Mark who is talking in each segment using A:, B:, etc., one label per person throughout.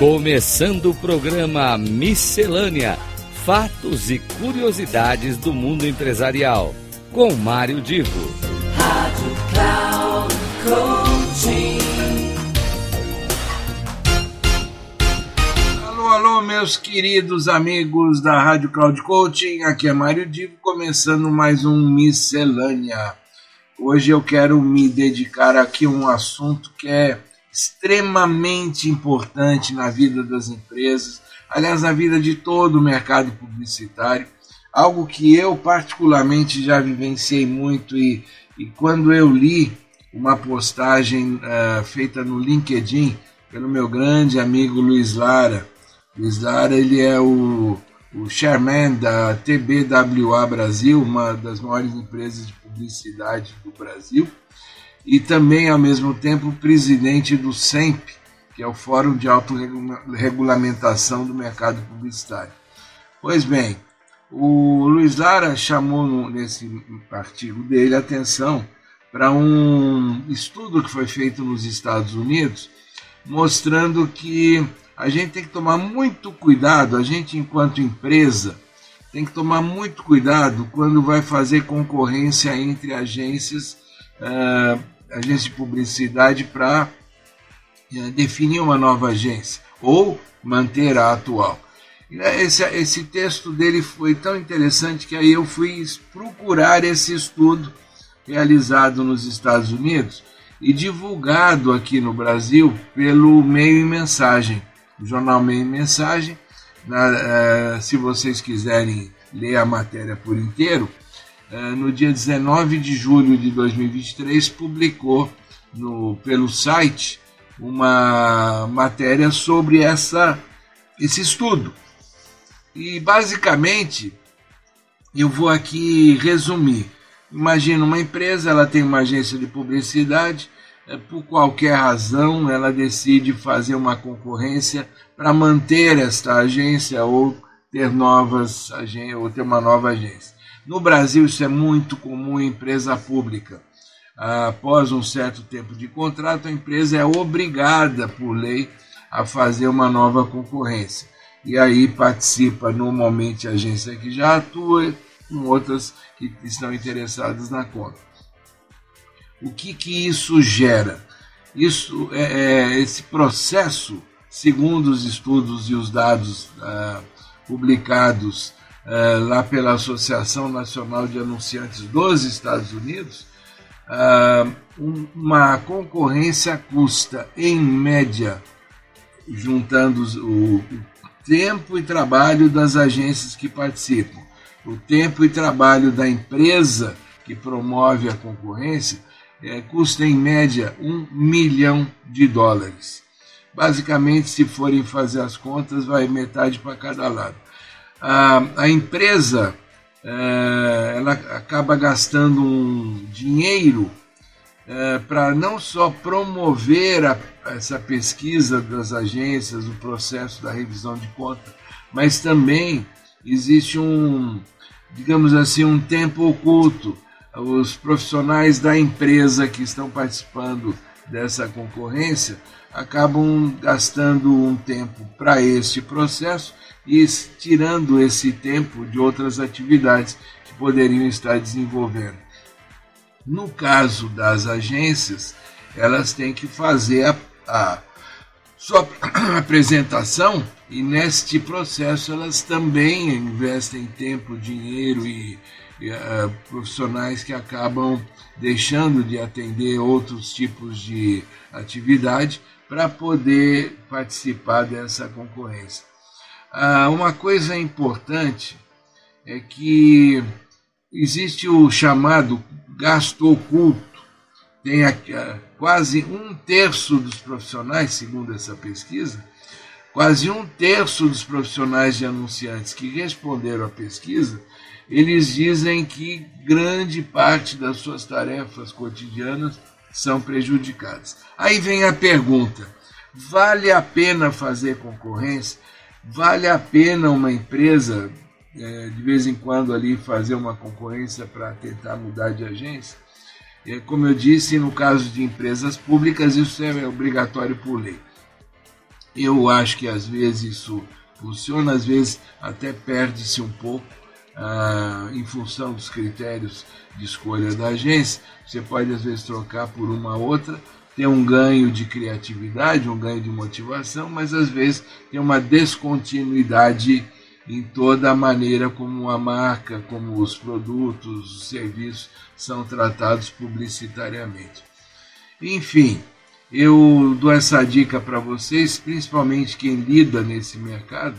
A: Começando o programa Miscelânea: Fatos e Curiosidades do Mundo Empresarial. Com Mário Divo. Rádio Cloud
B: Coaching. Alô, alô, meus queridos amigos da Rádio Cloud Coaching. Aqui é Mário Divo, começando mais um Miscelânea. Hoje eu quero me dedicar aqui a um assunto que é extremamente importante na vida das empresas, aliás, na vida de todo o mercado publicitário, algo que eu particularmente já vivenciei muito e, e quando eu li uma postagem uh, feita no LinkedIn pelo meu grande amigo Luiz Lara, Luiz Lara ele é o, o chairman da TBWA Brasil, uma das maiores empresas de publicidade do Brasil, e também, ao mesmo tempo, presidente do SEMP, que é o Fórum de Autorregulamentação do Mercado Publicitário. Pois bem, o Luiz Lara chamou nesse artigo dele atenção para um estudo que foi feito nos Estados Unidos, mostrando que a gente tem que tomar muito cuidado, a gente enquanto empresa tem que tomar muito cuidado quando vai fazer concorrência entre agências uh, agência de publicidade para uh, definir uma nova agência ou manter a atual. Esse, esse texto dele foi tão interessante que aí eu fui procurar esse estudo realizado nos Estados Unidos e divulgado aqui no Brasil pelo Meio e Mensagem, o jornal Meio e Mensagem. Na, uh, se vocês quiserem ler a matéria por inteiro, no dia 19 de julho de 2023 publicou no, pelo site uma matéria sobre essa, esse estudo. E basicamente eu vou aqui resumir. Imagina uma empresa, ela tem uma agência de publicidade, por qualquer razão ela decide fazer uma concorrência para manter esta agência ou ter novas ou ter uma nova agência. No Brasil isso é muito comum em empresa pública. Após um certo tempo de contrato, a empresa é obrigada por lei a fazer uma nova concorrência. E aí participa normalmente a agência que já atua com outras que estão interessadas na conta. O que, que isso gera? Isso é, esse processo, segundo os estudos e os dados uh, publicados uh, lá pela Associação Nacional de Anunciantes dos Estados Unidos, uh, uma concorrência custa, em média, juntando o, o tempo e trabalho das agências que participam, o tempo e trabalho da empresa que promove a concorrência, é, custa em média um milhão de dólares. Basicamente, se forem fazer as contas, vai metade para cada lado. A, a empresa é, ela acaba gastando um dinheiro é, para não só promover a, essa pesquisa das agências, o processo da revisão de conta, mas também existe um, digamos assim, um tempo oculto. Os profissionais da empresa que estão participando dessa concorrência acabam gastando um tempo para este processo e tirando esse tempo de outras atividades que poderiam estar desenvolvendo. No caso das agências, elas têm que fazer a, a sua apresentação e neste processo elas também investem tempo, dinheiro e, profissionais que acabam deixando de atender outros tipos de atividade para poder participar dessa concorrência. Uh, uma coisa importante é que existe o chamado gasto oculto. Tem uh, quase um terço dos profissionais, segundo essa pesquisa, quase um terço dos profissionais de anunciantes que responderam à pesquisa, eles dizem que grande parte das suas tarefas cotidianas são prejudicadas. Aí vem a pergunta: vale a pena fazer concorrência? Vale a pena uma empresa de vez em quando ali fazer uma concorrência para tentar mudar de agência? Como eu disse, no caso de empresas públicas, isso é obrigatório por lei. Eu acho que às vezes isso funciona, às vezes até perde-se um pouco ah, em função dos critérios de escolha da agência. Você pode às vezes trocar por uma outra, ter um ganho de criatividade, um ganho de motivação, mas às vezes tem uma descontinuidade em toda a maneira como a marca, como os produtos, os serviços são tratados publicitariamente. Enfim, eu dou essa dica para vocês, principalmente quem lida nesse mercado,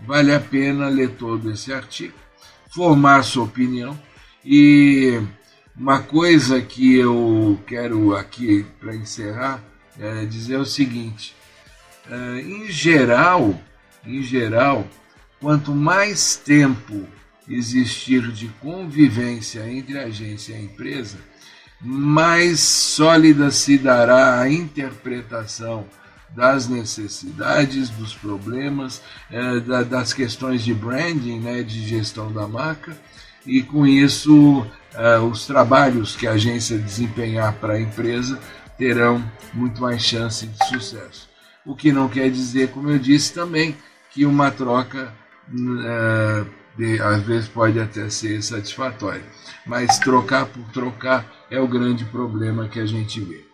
B: vale a pena ler todo esse artigo, formar sua opinião. E uma coisa que eu quero aqui para encerrar é dizer o seguinte: em geral, em geral, quanto mais tempo existir de convivência entre a agência e a empresa, mais sólida se dará a interpretação das necessidades, dos problemas, das questões de branding, né, de gestão da marca, e com isso os trabalhos que a agência desempenhar para a empresa terão muito mais chance de sucesso. O que não quer dizer, como eu disse também, que uma troca às vezes pode até ser satisfatória, mas trocar por trocar é o grande problema que a gente vê.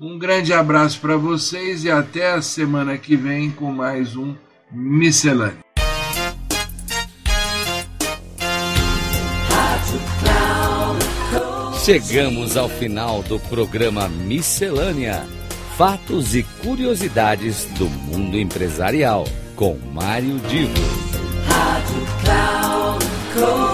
B: Um grande abraço para vocês e até a semana que vem com mais um Miscelâneo.
A: Chegamos ao final do programa Miscelânea: Fatos e curiosidades do mundo empresarial, com Mário Divo. Rádio Cloud.